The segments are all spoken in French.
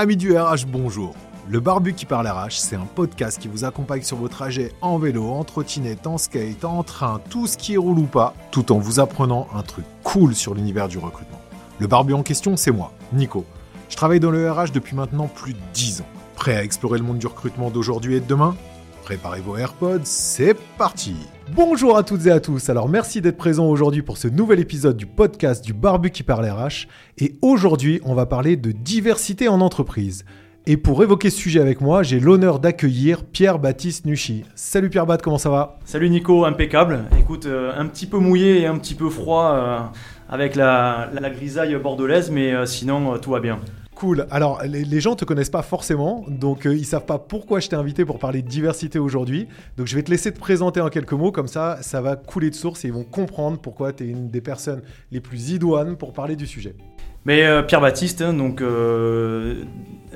Amis du RH, bonjour. Le Barbu qui parle RH, c'est un podcast qui vous accompagne sur vos trajets en vélo, en trottinette, en skate, en train, tout ce qui roule ou pas, tout en vous apprenant un truc cool sur l'univers du recrutement. Le Barbu en question, c'est moi, Nico. Je travaille dans le RH depuis maintenant plus de 10 ans. Prêt à explorer le monde du recrutement d'aujourd'hui et de demain? Préparez vos AirPods, c'est parti Bonjour à toutes et à tous, alors merci d'être présents aujourd'hui pour ce nouvel épisode du podcast du Barbu qui parle RH. Et aujourd'hui, on va parler de diversité en entreprise. Et pour évoquer ce sujet avec moi, j'ai l'honneur d'accueillir Pierre-Baptiste Nuchy. Salut Pierre-Bat, comment ça va? Salut Nico, impeccable. Écoute, euh, un petit peu mouillé et un petit peu froid euh, avec la, la, grisaille bordelaise, mais euh, sinon tout va bien. Cool. Alors, les, gens te connaissent pas forcément, donc ils savent pas pourquoi je t'ai invité pour parler de diversité aujourd'hui. Donc, je vais te laisser te présenter en quelques mots, comme ça, ça va couler de source et ils vont comprendre pourquoi tu es une des personnes les plus idoines pour parler du sujet. Mais Pierre Baptiste, hein, donc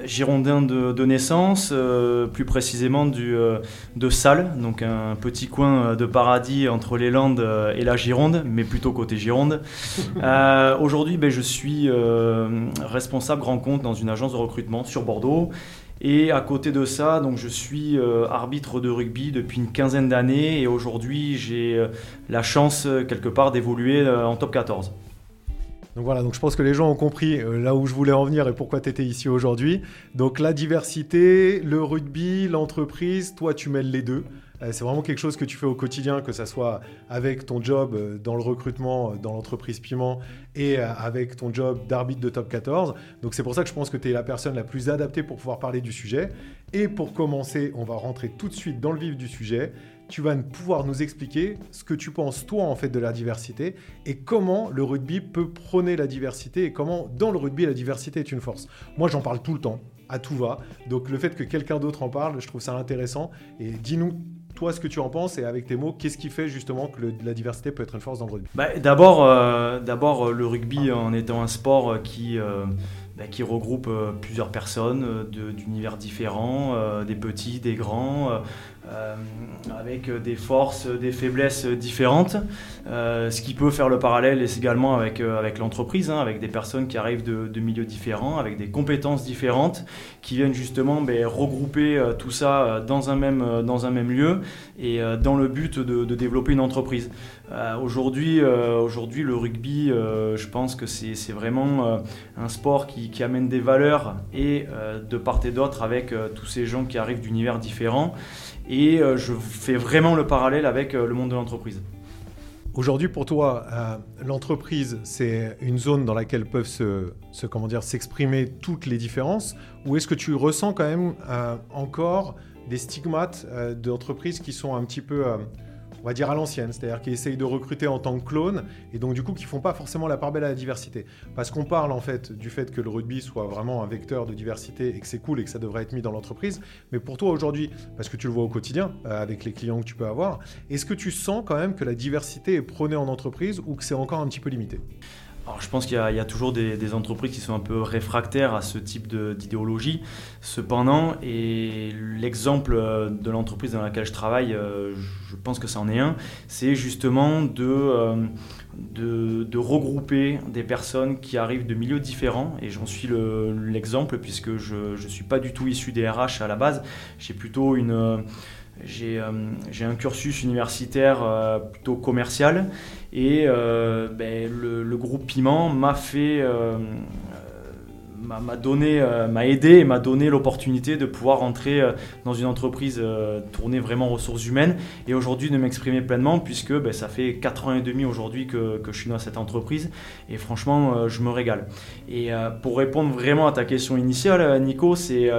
girondin de, naissance, euh, plus précisément du, euh, de Salles, donc un petit coin euh, de paradis entre les Landes et la Gironde, mais plutôt côté Gironde. Aujourd'hui, ben, je suis responsable grand compte dans une agence de recrutement sur Bordeaux. Et à côté de ça, donc je suis arbitre de rugby depuis une quinzaine d'années et aujourd'hui j'ai la chance quelque part d'évoluer en top 14. Donc voilà, donc je pense que les gens ont compris euh, là où je voulais en venir et pourquoi tu étais ici aujourd'hui. Donc la diversité, le rugby, l'entreprise, toi tu mêles les deux. Euh, c'est vraiment quelque chose que tu fais au quotidien, que ce soit avec ton job euh, dans le recrutement dans l'entreprise Piment et avec ton job d'arbitre de top 14. Donc c'est pour ça que je pense que tu es la personne la plus adaptée pour pouvoir parler du sujet. Et pour commencer, on va rentrer tout de suite dans le vif du sujet tu vas pouvoir nous expliquer ce que tu penses toi en fait de la diversité et comment le rugby peut prôner la diversité et comment dans le rugby la diversité est une force. Moi j'en parle tout le temps, à tout va. Donc le fait que quelqu'un d'autre en parle, je trouve ça intéressant. Et dis-nous toi ce que tu en penses et avec tes mots, qu'est-ce qui fait justement que la diversité peut être une force dans le rugby? Bah, D'abord, euh, d'abord le rugby en étant un sport qui... Euh, bah, qui regroupe euh, plusieurs personnes d'univers différents, des petits, des grands, euh, avec des forces, des faiblesses différentes. Euh, ce qui peut faire le parallèle est également avec, euh, avec l'entreprise, hein, avec des personnes qui arrivent de, milieux différents, avec des compétences différentes, qui viennent justement ben, regrouper tout ça dans un même, dans un même lieu et dans le but de, développer une entreprise. aujourd'hui, aujourd'hui, le rugby, je pense que c'est vraiment un sport qui, amène des valeurs et de part et d'autre avec tous ces gens qui arrivent d'univers différents. Et euh, je fais vraiment le parallèle avec euh, le monde de l'entreprise. Aujourd'hui, pour toi, euh, l'entreprise, c'est une zone dans laquelle peuvent se, comment dire, s'exprimer toutes les différences, ou est-ce que tu ressens quand même encore des stigmates d'entreprises qui sont un petit peu on va dire à l'ancienne, c'est-à-dire qui essayent de recruter en tant que clone et donc du coup qui font pas forcément la part belle à la diversité. Parce qu'on parle en fait du fait que le rugby soit vraiment un vecteur de diversité et que c'est cool et que ça devrait être mis dans l'entreprise. Mais pour toi aujourd'hui, parce que tu le vois au quotidien euh, avec les clients que tu peux avoir, est-ce que tu sens quand même que la diversité est prônée en entreprise ou que c'est encore un petit peu limité? Alors, je pense qu'il y, a toujours des, entreprises qui sont un peu réfractaires à ce type d'idéologie. Cependant, et l'exemple euh, de l'entreprise dans laquelle je travaille, euh, je pense que ça en est un, c'est justement euh, de, regrouper des personnes qui arrivent de milieux différents. Et j'en suis l'exemple puisque je ne suis pas du tout issu des RH à la base. J'ai plutôt une j'ai un cursus universitaire plutôt commercial et euh, ben, le, groupe Piment m'a fait, euh, m'a donné, euh, m'a aidé et m'a donné l'opportunité de pouvoir rentrer dans une entreprise tournée vraiment ressources humaines et aujourd'hui de m'exprimer pleinement puisque ben, ça fait 4 ans et demi aujourd'hui que, je suis dans cette entreprise et franchement je me régale. Et pour répondre vraiment à ta question initiale, Nico, c'est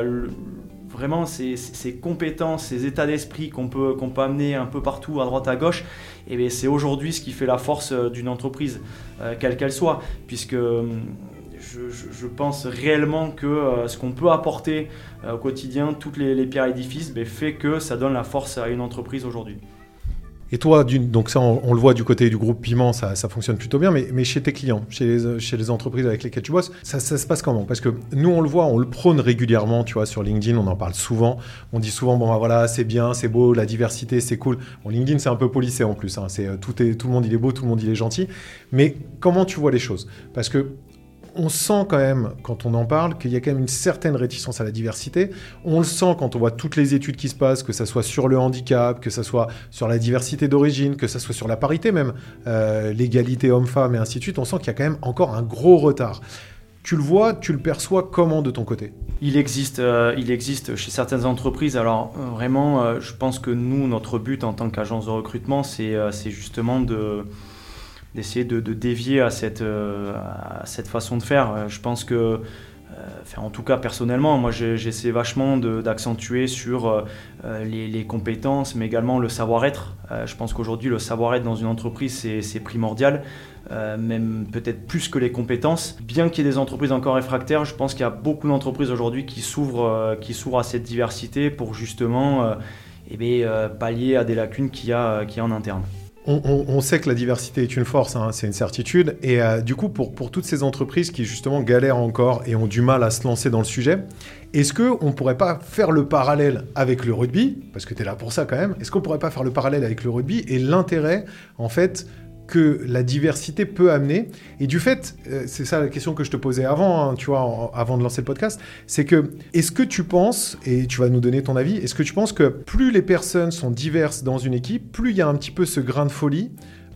vraiment ces, ces, compétences, ces états d'esprit qu'on peut, amener un peu partout, à droite, à gauche, et eh c'est aujourd'hui ce qui fait la force euh, d'une entreprise, euh, quelle qu'elle soit, puisque hum, je, pense réellement que euh, ce qu'on peut apporter au quotidien, toutes les, les pierres édifices, ben, fait que ça donne la force à une entreprise aujourd'hui. Et toi, donc ça, on, le voit du côté du groupe Piment, ça, fonctionne plutôt bien, mais, chez tes clients, chez les, entreprises avec lesquelles tu bosses, ça, se passe comment? Parce que nous, on le voit, on le prône régulièrement, tu vois, sur LinkedIn, on en parle souvent. On dit souvent, bon, bah, voilà, c'est bien, c'est beau, la diversité, c'est cool. Bon, LinkedIn, c'est un peu policé en plus. Hein. c'est, euh, tout, tout le monde, il est beau, tout le monde, il est gentil. Mais comment tu vois les choses? Parce que on sent quand même, quand on en parle, qu'il y a quand même une certaine réticence à la diversité. On le sent quand on voit toutes les études qui se passent, que ce soit sur le handicap, que ce soit sur la diversité d'origine, que ce soit sur la parité même, euh, l'égalité homme-femme et ainsi de suite. On sent qu'il y a quand même encore un gros retard. Tu le vois, tu le perçois comment de ton côté? Il existe, euh, il existe chez certaines entreprises. Alors euh, vraiment, je pense que nous, notre but en tant qu'agence de recrutement, c'est justement de d'essayer de, dévier à cette, euh, à cette façon de faire. Euh, je pense que, euh, en tout cas personnellement, moi j'essaie vachement d'accentuer sur les, compétences, mais également le savoir-être. je pense qu'aujourd'hui, le savoir-être dans une entreprise, c'est primordial. même peut-être plus que les compétences. Bien qu'il y ait des entreprises encore réfractaires, je pense qu'il y a beaucoup d'entreprises aujourd'hui qui s'ouvrent à cette diversité pour justement eh pallier à des lacunes qu'il y, y a en interne on, sait que la diversité est une force, hein, c'est une certitude. Et euh, du coup, pour, pour, toutes ces entreprises qui justement galèrent encore et ont du mal à se lancer dans le sujet, est-ce qu'on ne pourrait pas faire le parallèle avec le rugby? Parce que tu es là pour ça quand même. Est-ce qu'on ne pourrait pas faire le parallèle avec le rugby? Et l'intérêt, en fait, que la diversité peut amener. Et du fait, euh, c'est ça la question que je te posais avant, hein, tu vois, avant de lancer le podcast, c'est que est-ce que tu penses, et tu vas nous donner ton avis, est-ce que tu penses que plus les personnes sont diverses dans une équipe, plus il y a un petit peu ce grain de folie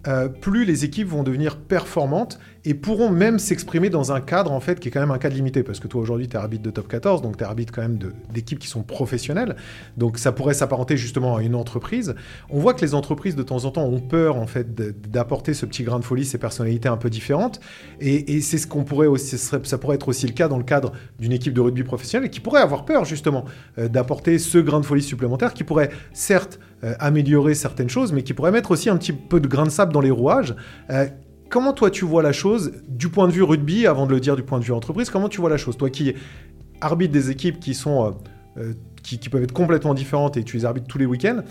euh, plus les équipes vont devenir performantes et pourront même s'exprimer dans un cadre en fait qui est quand même un cadre limité parce que toi aujourd'hui tu es arbitre de top 14 donc tu es arbitre quand même d'équipes qui sont professionnelles donc ça pourrait s'apparenter justement à une entreprise on voit que les entreprises de temps en temps ont peur en fait d'apporter ce petit grain de folie ces personnalités un peu différentes et, c'est ce qu'on pourrait aussi ça pourrait être aussi le cas dans le cadre d'une équipe de rugby professionnelle qui pourrait avoir peur justement euh, d'apporter ce grain de folie supplémentaire qui pourrait certes euh, améliorer certaines choses, mais qui pourrait mettre aussi un petit peu de grain de sable dans les rouages. Euh, comment toi tu vois la chose du point de vue rugby, avant de le dire du point de vue entreprise, comment tu vois la chose? Toi qui arbitres des équipes qui sont... Euh, qui, peuvent être complètement différentes et tu les arbitres tous les week-ends,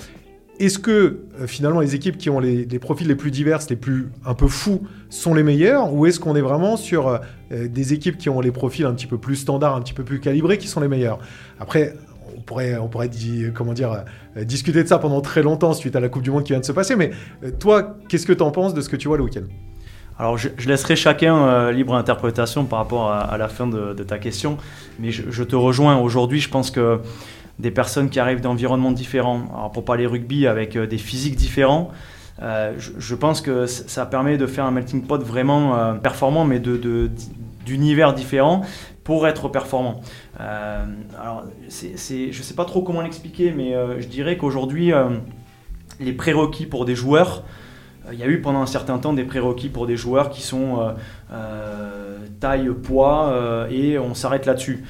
est-ce que finalement les équipes qui ont les, profils les plus divers, les plus un peu fous, sont les meilleures? Ou est-ce qu'on est vraiment sur des équipes qui ont les profils un petit peu plus standards, un petit peu plus calibrés, qui sont les meilleures? Après, on pourrait, on pourrait euh, discuter de ça pendant très longtemps suite à la Coupe du Monde qui vient de se passer. Mais euh, toi, qu'est-ce que tu en penses de ce que tu vois le week-end? Alors je, laisserai chacun euh, libre interprétation par rapport à, la fin de, ta question, mais je, te rejoins. Aujourd'hui, je pense que des personnes qui arrivent d'environnements différents, pour parler rugby avec des physiques différents, je, pense que ça permet de faire un melting pot vraiment performant, mais d'univers de, différents pour être performant. Euh, alors, je ne sais pas trop comment l'expliquer, mais euh, je dirais qu'aujourd'hui, euh, les prérequis pour des joueurs, il y a eu pendant un certain temps des prérequis pour des joueurs qui sont taille, poids, et on s'arrête là-dessus.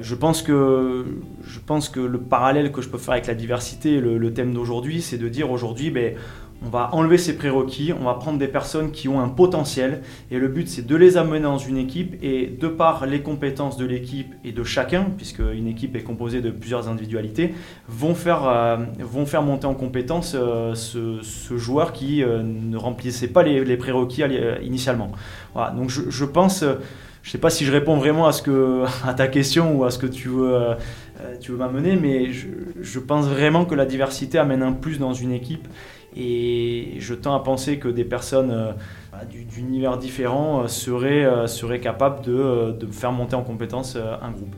je, pense que, je pense que le parallèle que je peux faire avec la diversité, le, le thème d'aujourd'hui, c'est de dire aujourd'hui, ben, on va enlever ces prérequis, on va prendre des personnes qui ont un potentiel et le but c'est de les amener dans une équipe et de par les compétences de l'équipe et de chacun, puisque une équipe est composée de plusieurs individualités, vont faire, euh, vont faire monter en compétence euh, ce, joueur qui euh, ne remplissait pas les, prérequis initialement. Voilà, donc je, pense, je ne sais pas si je réponds vraiment à, ce que, à ta question ou à ce que tu veux, veux m'amener, mais je pense vraiment que la diversité amène un plus dans une équipe et je tends à penser que des personnes euh, bah, d'univers différents euh, seraient, euh, seraient capables de, de, faire monter en compétence un groupe.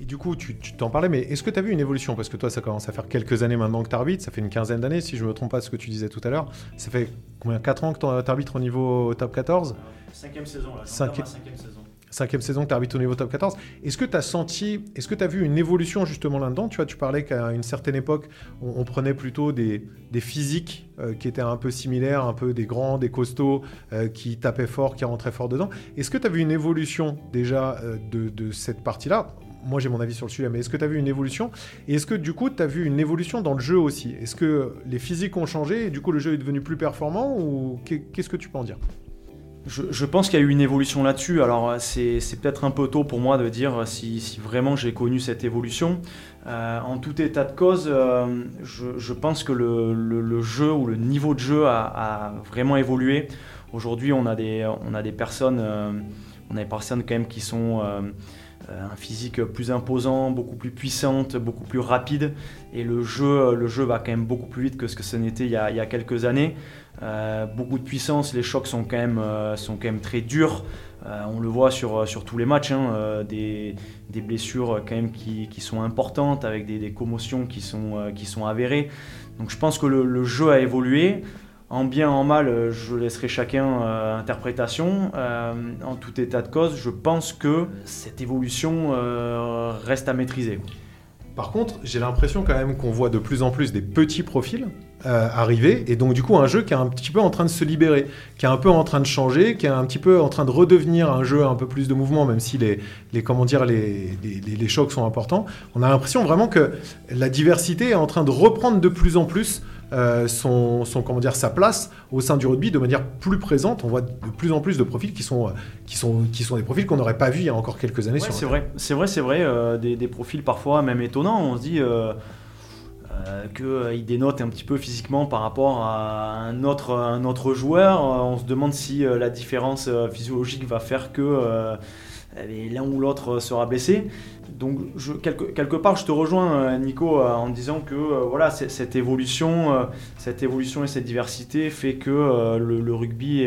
Et du coup, tu t'en parlais, mais est-ce que tu as vu une évolution? Parce que toi, ça commence à faire quelques années maintenant que tu arbitres, ça fait une quinzaine d'années, si je ne me trompe pas ce que tu disais tout à l'heure. Ça fait combien? 4 ans que tu arbitres au niveau top 14 Cinquième saison, là. Cinquième saison cinquième saison que tu arbitres au niveau top 14. Est-ce que tu as senti, est-ce que tu as vu une évolution justement là-dedans? Tu vois, tu parlais qu'à une certaine époque, on, prenait plutôt des, des physiques euh, qui étaient un peu similaires, un peu des grands, des costauds, euh, qui tapaient fort, qui rentraient fort dedans. Est-ce que tu as vu une évolution déjà euh, de, de, cette partie-là? Moi j'ai mon avis sur le sujet, mais est-ce que tu as vu une évolution? Et est-ce que du coup tu as vu une évolution dans le jeu aussi? Est-ce que les physiques ont changé et du coup le jeu est devenu plus performant ou qu'est-ce que tu peux en dire? Je, pense qu'il y a eu une évolution là-dessus. Alors, c'est peut-être un peu tôt pour moi de dire si, vraiment j'ai connu cette évolution. Euh, en tout état de cause, euh, je, pense que le, jeu ou le niveau de jeu a, vraiment évolué. Aujourd'hui, on, a des, on a des personnes, euh, on a des personnes quand même qui sont un physique plus imposant, beaucoup plus puissante, beaucoup plus rapide. Et le jeu, le jeu va quand même beaucoup plus vite que ce que ce n'était il, y a quelques années. Euh, beaucoup de puissance, les chocs sont quand même, euh, très durs. on le voit sur, tous les matchs, hein, des, blessures quand même qui, sont importantes, avec des, commotions qui sont, avérées. Donc je pense que le, le jeu a évolué. En bien, en mal, euh, je laisserai chacun euh, interprétation. Euh, en tout état de cause, je pense que cette évolution reste à maîtriser. Par contre, j'ai l'impression quand même qu'on voit de plus en plus des petits profils arriver, et donc du coup un jeu qui est un petit peu en train de se libérer, qui est un peu en train de changer, qui est un petit peu en train de redevenir un jeu un peu plus de mouvement, même si les, les comment dire, les, les chocs sont importants. On a l'impression vraiment que la diversité est en train de reprendre de plus en plus euh, son, comment dire, sa place au sein du rugby de manière plus présente. On voit de plus en plus de profils qui sont, qui sont, qui sont des profils qu'on n'aurait pas vus il y a encore quelques années. c'est vrai, c'est vrai, c'est vrai. Euh, des, profils parfois même étonnants. On se dit euh, qu'ils dénotent un petit peu physiquement par rapport à un autre, un autre joueur. On se demande si la différence physiologique va faire que l'un ou l'autre sera blessé donc je, quelque, part, je te rejoins, euh, Nico, euh, en disant que euh, voilà, cette évolution, cette évolution et cette diversité fait que le, rugby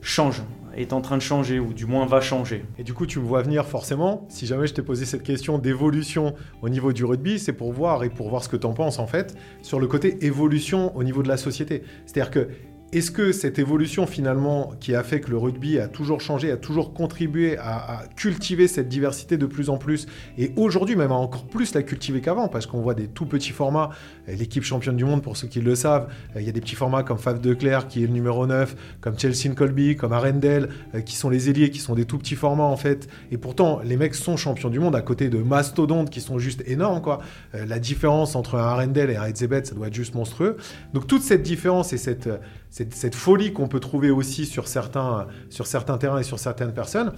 change, est en train de changer, ou du moins va changer. Et du coup, tu me vois venir forcément. Si jamais je t'ai posé cette question d'évolution au niveau du rugby, c'est pour voir et pour voir ce que tu en penses en fait sur le côté évolution au niveau de la société. C'est-à-dire que est-ce que cette évolution finalement qui a fait que le rugby a toujours changé, a toujours contribué à, cultiver cette diversité de plus en plus, et aujourd'hui même à encore plus la cultiver qu'avant, parce qu'on voit des tout petits formats, l'équipe championne du monde pour ceux qui le savent, il y a des petits formats comme Fave de Clerc qui est le numéro 9, comme Chelsea Colby, comme Arendelle, euh, qui sont les ailiers, qui sont des tout petits formats en fait, et pourtant les mecs sont champions du monde à côté de mastodontes qui sont juste énormes quoi. Euh, la différence entre un Arendelle et un Edzebet, ça doit être juste monstrueux. Donc toute cette différence et cette cette, folie qu'on peut trouver aussi sur certains, sur certains terrains et sur certaines personnes,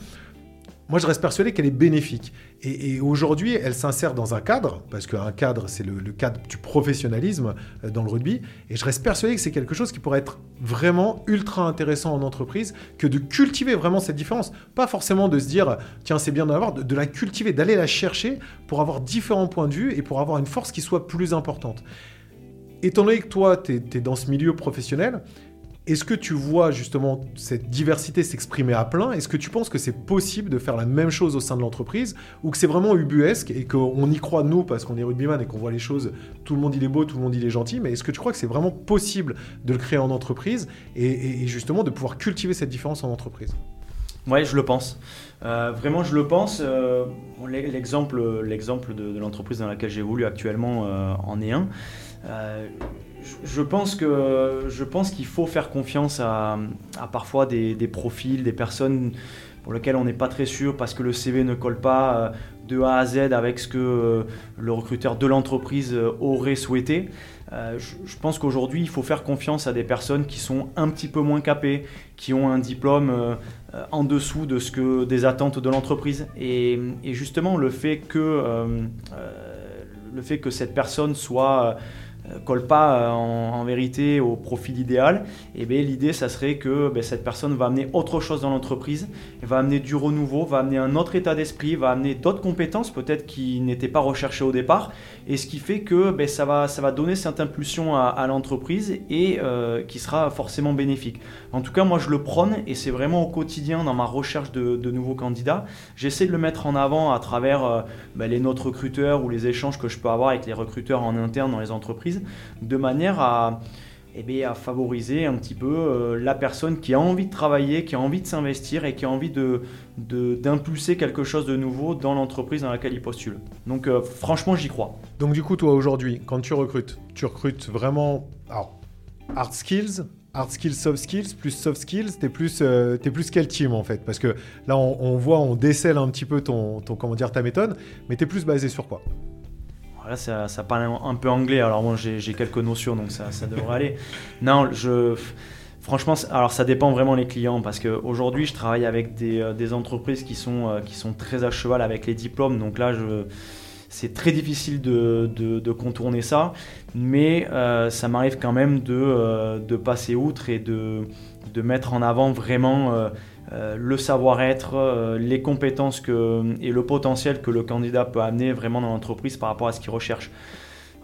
moi je reste persuadé qu'elle est bénéfique. Et, aujourd'hui, elle s'insère dans un cadre, parce qu'un cadre, c'est le, cadre du professionnalisme euh, dans le rugby, et je reste persuadé que c'est quelque chose qui pourrait être vraiment ultra intéressant en entreprise, que de cultiver vraiment cette différence. Pas forcément de se dire, tiens, c'est bien d'en avoir, de, de la cultiver, d'aller la chercher pour avoir différents points de vue et pour avoir une force qui soit plus importante étant donné que toi, tu es, dans ce milieu professionnel, est-ce que tu vois justement cette diversité s'exprimer à plein? Est-ce que tu penses que c'est possible de faire la même chose au sein de l'entreprise ou que c'est vraiment ubuesque et qu'on y croit nous parce qu'on est rugbyman et qu'on voit les choses, tout le monde il est beau, tout le monde il est gentil, mais est-ce que tu crois que c'est vraiment possible de le créer en entreprise et, justement de pouvoir cultiver cette différence en entreprise? Oui, je le pense. Euh, vraiment, je le pense. Euh, l'exemple, l'exemple de, l'entreprise dans laquelle j'évolue actuellement euh, en est un. Euh, je pense que je pense qu'il faut faire confiance à, parfois des, profils, des personnes pour lesquelles on n'est pas très sûr parce que le CV ne colle pas euh, de A à Z avec ce que euh, le recruteur de l'entreprise aurait souhaité. je, pense qu'aujourd'hui, il faut faire confiance à des personnes qui sont un petit peu moins capées, qui ont un diplôme en dessous de ce que des attentes de l'entreprise. Et, justement, le fait que le fait que cette personne soit colle pas euh, en, vérité au profil idéal, et eh bien l'idée ça serait que ben, cette personne va amener autre chose dans l'entreprise, va amener du renouveau, va amener un autre état d'esprit, va amener d'autres compétences peut-être qui n'étaient pas recherchées au départ, et ce qui fait que ben, ça, va, ça va donner cette impulsion à, l'entreprise et euh, qui sera forcément bénéfique. En tout cas moi je le prône et c'est vraiment au quotidien dans ma recherche de, nouveaux candidats. J'essaie de le mettre en avant à travers ben, les notes recruteurs ou les échanges que je peux avoir avec les recruteurs en interne dans les entreprises de manière à, eh à favoriser un petit peu euh, la personne qui a envie de travailler, qui a envie de s'investir et qui a envie d'impulser quelque chose de nouveau dans l'entreprise dans laquelle il postule. Donc euh, franchement, j'y crois. Donc du coup, toi aujourd'hui, quand tu recrutes, tu recrutes vraiment hard skills, hard skills, soft skills, plus soft skills, t'es plus, euh, quel team en fait? Parce que là, on, voit, on décèle un petit peu comment dire, ta méthode, mais t'es plus basé sur quoi? Là, ça, parle un peu anglais, alors moi j'ai quelques notions, donc ça, devrait aller. Non, je. Franchement, alors ça dépend vraiment les clients parce qu'aujourd'hui je travaille avec des, euh, entreprises qui sont, euh, qui sont très à cheval avec les diplômes. Donc là, c'est très difficile de, contourner ça. Mais euh, ça m'arrive quand même de, passer outre et de, mettre en avant vraiment euh, le savoir-être, euh, les compétences que, et le potentiel que le candidat peut amener vraiment dans l'entreprise par rapport à ce qu'il recherche.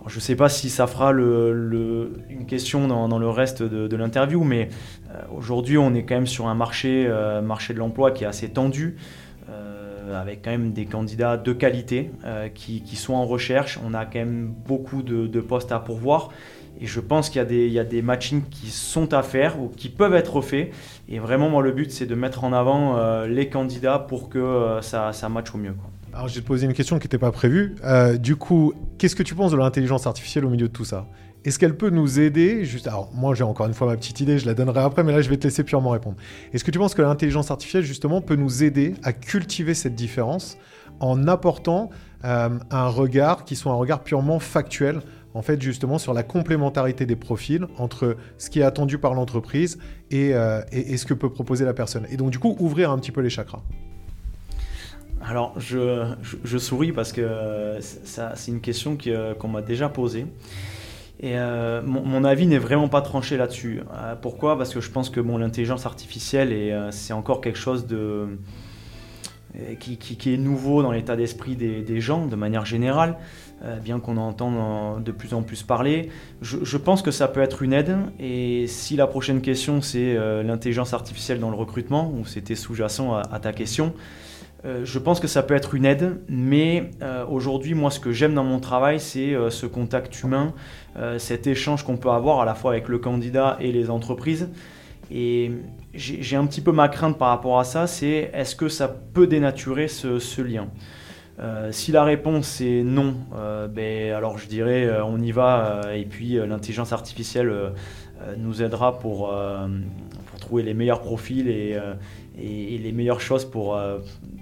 je ne sais pas si ça fera une question dans, le reste de, l'interview, mais euh, aujourd'hui, on est quand même sur un marché, euh, marché de l'emploi qui est assez tendu, euh, avec quand même des candidats de qualité qui, sont en recherche. On a quand même beaucoup de, postes à pourvoir. Et je pense qu'il y, y, a des matchings qui sont à faire ou qui peuvent être faits. Et vraiment, moi, le but, c'est de mettre en avant les candidats pour que ça, ça matche au mieux. Alors, je vais te poser une question qui n'était pas prévue. Euh, du coup, qu'est-ce que tu penses de l'intelligence artificielle au milieu de tout ça? Est-ce qu'elle peut nous aider juste... Alors, moi, j'ai encore une fois ma petite idée, je la donnerai après, mais là, je vais te laisser purement répondre. Est-ce que tu penses que l'intelligence artificielle, justement, peut nous aider à cultiver cette différence en apportant euh, un regard qui soit un regard purement factuel en fait justement sur la complémentarité des profils entre ce qui est attendu par l'entreprise et, euh, ce que peut proposer la personne? Et donc du coup ouvrir un petit peu les chakras. Alors, je, souris parce que c'est une question euh, qu'on m'a déjà posée. Et euh, mon, avis n'est vraiment pas tranché là-dessus. Euh, pourquoi? Parce que je pense que bon, l'intelligence artificielle, c'est encore quelque chose de, qui, est nouveau dans l'état d'esprit des, gens, de manière générale, bien qu'on en entende de plus en plus parler. Je, pense que ça peut être une aide. Et si la prochaine question, c'est l'intelligence artificielle dans le recrutement, ou c'était sous-jacent à, ta question, euh, je pense que ça peut être une aide, mais euh, aujourd'hui, moi, ce que j'aime dans mon travail, c'est euh, ce contact humain, cet échange qu'on peut avoir à la fois avec le candidat et les entreprises. Et j'ai un petit peu ma crainte par rapport à ça, c'est est-ce que ça peut dénaturer ce, lien? Si la réponse est non, ben, alors je dirais on y va et puis l'intelligence artificielle nous aidera pour, trouver les meilleurs profils et, les meilleures choses pour, euh,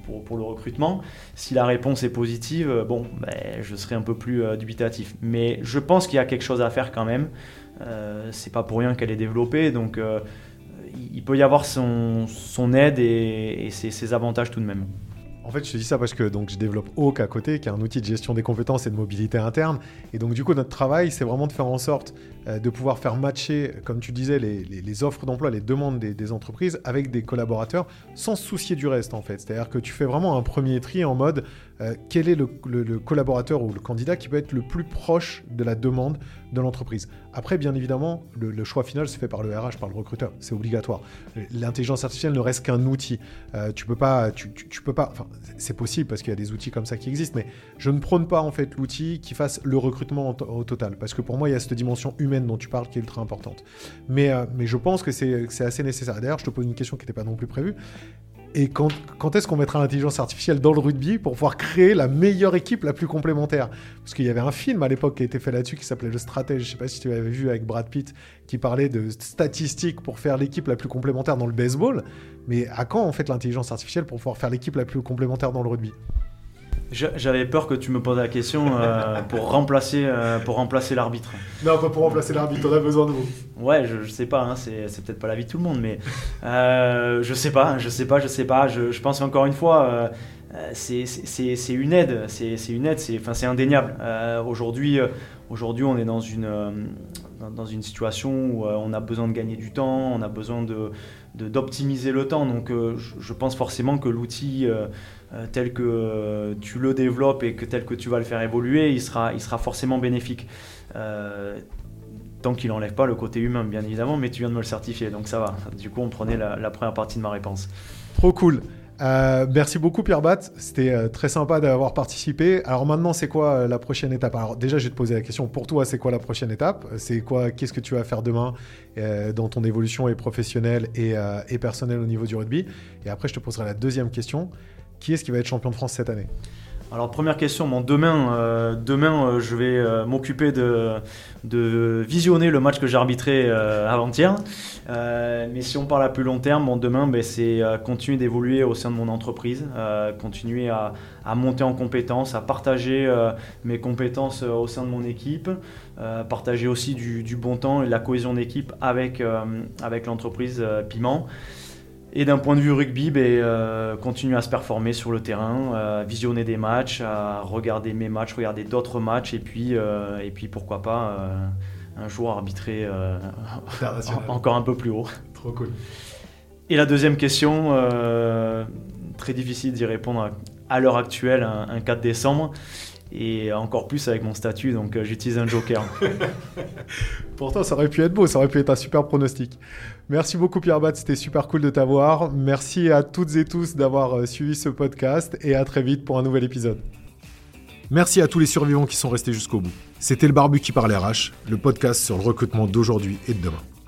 le recrutement. Si la réponse est positive, euh, bon, ben, je serai un peu plus euh, dubitatif. Mais je pense qu'il y a quelque chose à faire quand même. Euh, c'est pas pour rien qu'elle est développée, donc il peut y avoir son, aide et, ses avantages tout de même. En fait, je te dis ça parce que donc, je développe Oak à côté, qui est un outil de gestion des compétences et de mobilité interne. Et donc, du coup, notre travail, c'est vraiment de faire en sorte euh, de pouvoir faire matcher, comme tu disais, les, offres d'emploi, les demandes des, entreprises avec des collaborateurs sans se soucier du reste, en fait. C'est-à-dire que tu fais vraiment un premier tri en mode euh, quel est le, collaborateur ou le candidat qui peut être le plus proche de la demande de l'entreprise. Après, bien évidemment, le, choix final se fait par le RH, par le recruteur. C'est obligatoire. L'intelligence artificielle ne reste qu'un outil. Euh, tu peux pas, tu, peux pas. Enfin, c'est possible parce qu'il y a des outils comme ça qui existent, mais je ne prône pas en fait l'outil qui fasse le recrutement au total, parce que pour moi, il y a cette dimension humaine dont tu parles qui est ultra importante. Mais, euh, mais je pense que c'est assez nécessaire. D'ailleurs, je te pose une question qui n'était pas non plus prévue. Et quand, est-ce qu'on mettra l'intelligence artificielle dans le rugby pour pouvoir créer la meilleure équipe la plus complémentaire? Parce qu'il y avait un film à l'époque qui a été fait là-dessus qui s'appelait Le Stratège, je sais pas si tu l'avais vu avec Brad Pitt, qui parlait de statistiques pour faire l'équipe la plus complémentaire dans le baseball. Mais à quand en fait l'intelligence artificielle pour pouvoir faire l'équipe la plus complémentaire dans le rugby? J'avais peur que tu me poses la question euh, pour remplacer, euh, pour remplacer l'arbitre. Non, pas pour remplacer l'arbitre, on a besoin de vous. Ouais, je, je sais pas, hein, c'est, peut-être pas la vie de tout le monde, mais euh, je sais pas, je sais pas, je sais pas. Je, je pense encore une fois, c'est, une aide, c'est, une aide, c'est, enfin, c'est indéniable. aujourd'hui, aujourd'hui, on est dans une, dans une situation où on a besoin de gagner du temps, on a besoin de, d'optimiser le temps. Donc, je, pense forcément que l'outil euh, tel que euh, tu le développes et que tel que tu vas le faire évoluer, il sera, il sera forcément bénéfique. Euh, tant qu'il n'enlève pas le côté humain, bien évidemment, mais tu viens de me le certifier, donc ça va. Du coup, on prenait la, première partie de ma réponse. Trop cool. Merci beaucoup Pierre Bat, c'était très sympa d'avoir participé. Alors maintenant, c'est quoi la prochaine étape? Alors déjà, je vais te poser la question. Pour toi, c'est quoi la prochaine étape? C'est quoi Qu'est-ce que tu vas faire demain dans ton évolution professionnelle et personnelle au niveau du rugby? Et après, je te poserai la deuxième question. Qui est-ce qui va être champion de France cette année? Alors première question, demain, euh, euh, je vais euh, m'occuper de, visionner le match que j'ai arbitré avant-hier. mais si on parle à plus long terme, demain ben, c'est continuer d'évoluer au sein de mon entreprise, continuer à, monter en compétences, à partager mes compétences au sein de mon équipe, partager aussi du, bon temps et de la cohésion d'équipe avec l'entreprise Piment. Et d'un point de vue rugby, ben, euh, continuer à se performer sur le terrain, euh, visionner des matchs, à regarder mes matchs, regarder d'autres matchs, et puis, euh, et puis pourquoi pas un jour arbitrer encore un peu plus haut. Trop cool. Et la deuxième question, très difficile d'y répondre à, l'heure actuelle, un, 4 décembre. Et encore plus avec mon statut, donc euh, j'utilise un joker. Pourtant, ça aurait pu être beau, ça aurait pu être un super pronostic. Merci beaucoup Pierre Bat, c'était super cool de t'avoir. Merci à toutes et tous d'avoir euh, suivi ce podcast et à très vite pour un nouvel épisode. Merci à tous les survivants qui sont restés jusqu'au bout. C'était le Barbu qui parle RH, le podcast sur le recrutement d'aujourd'hui et de demain.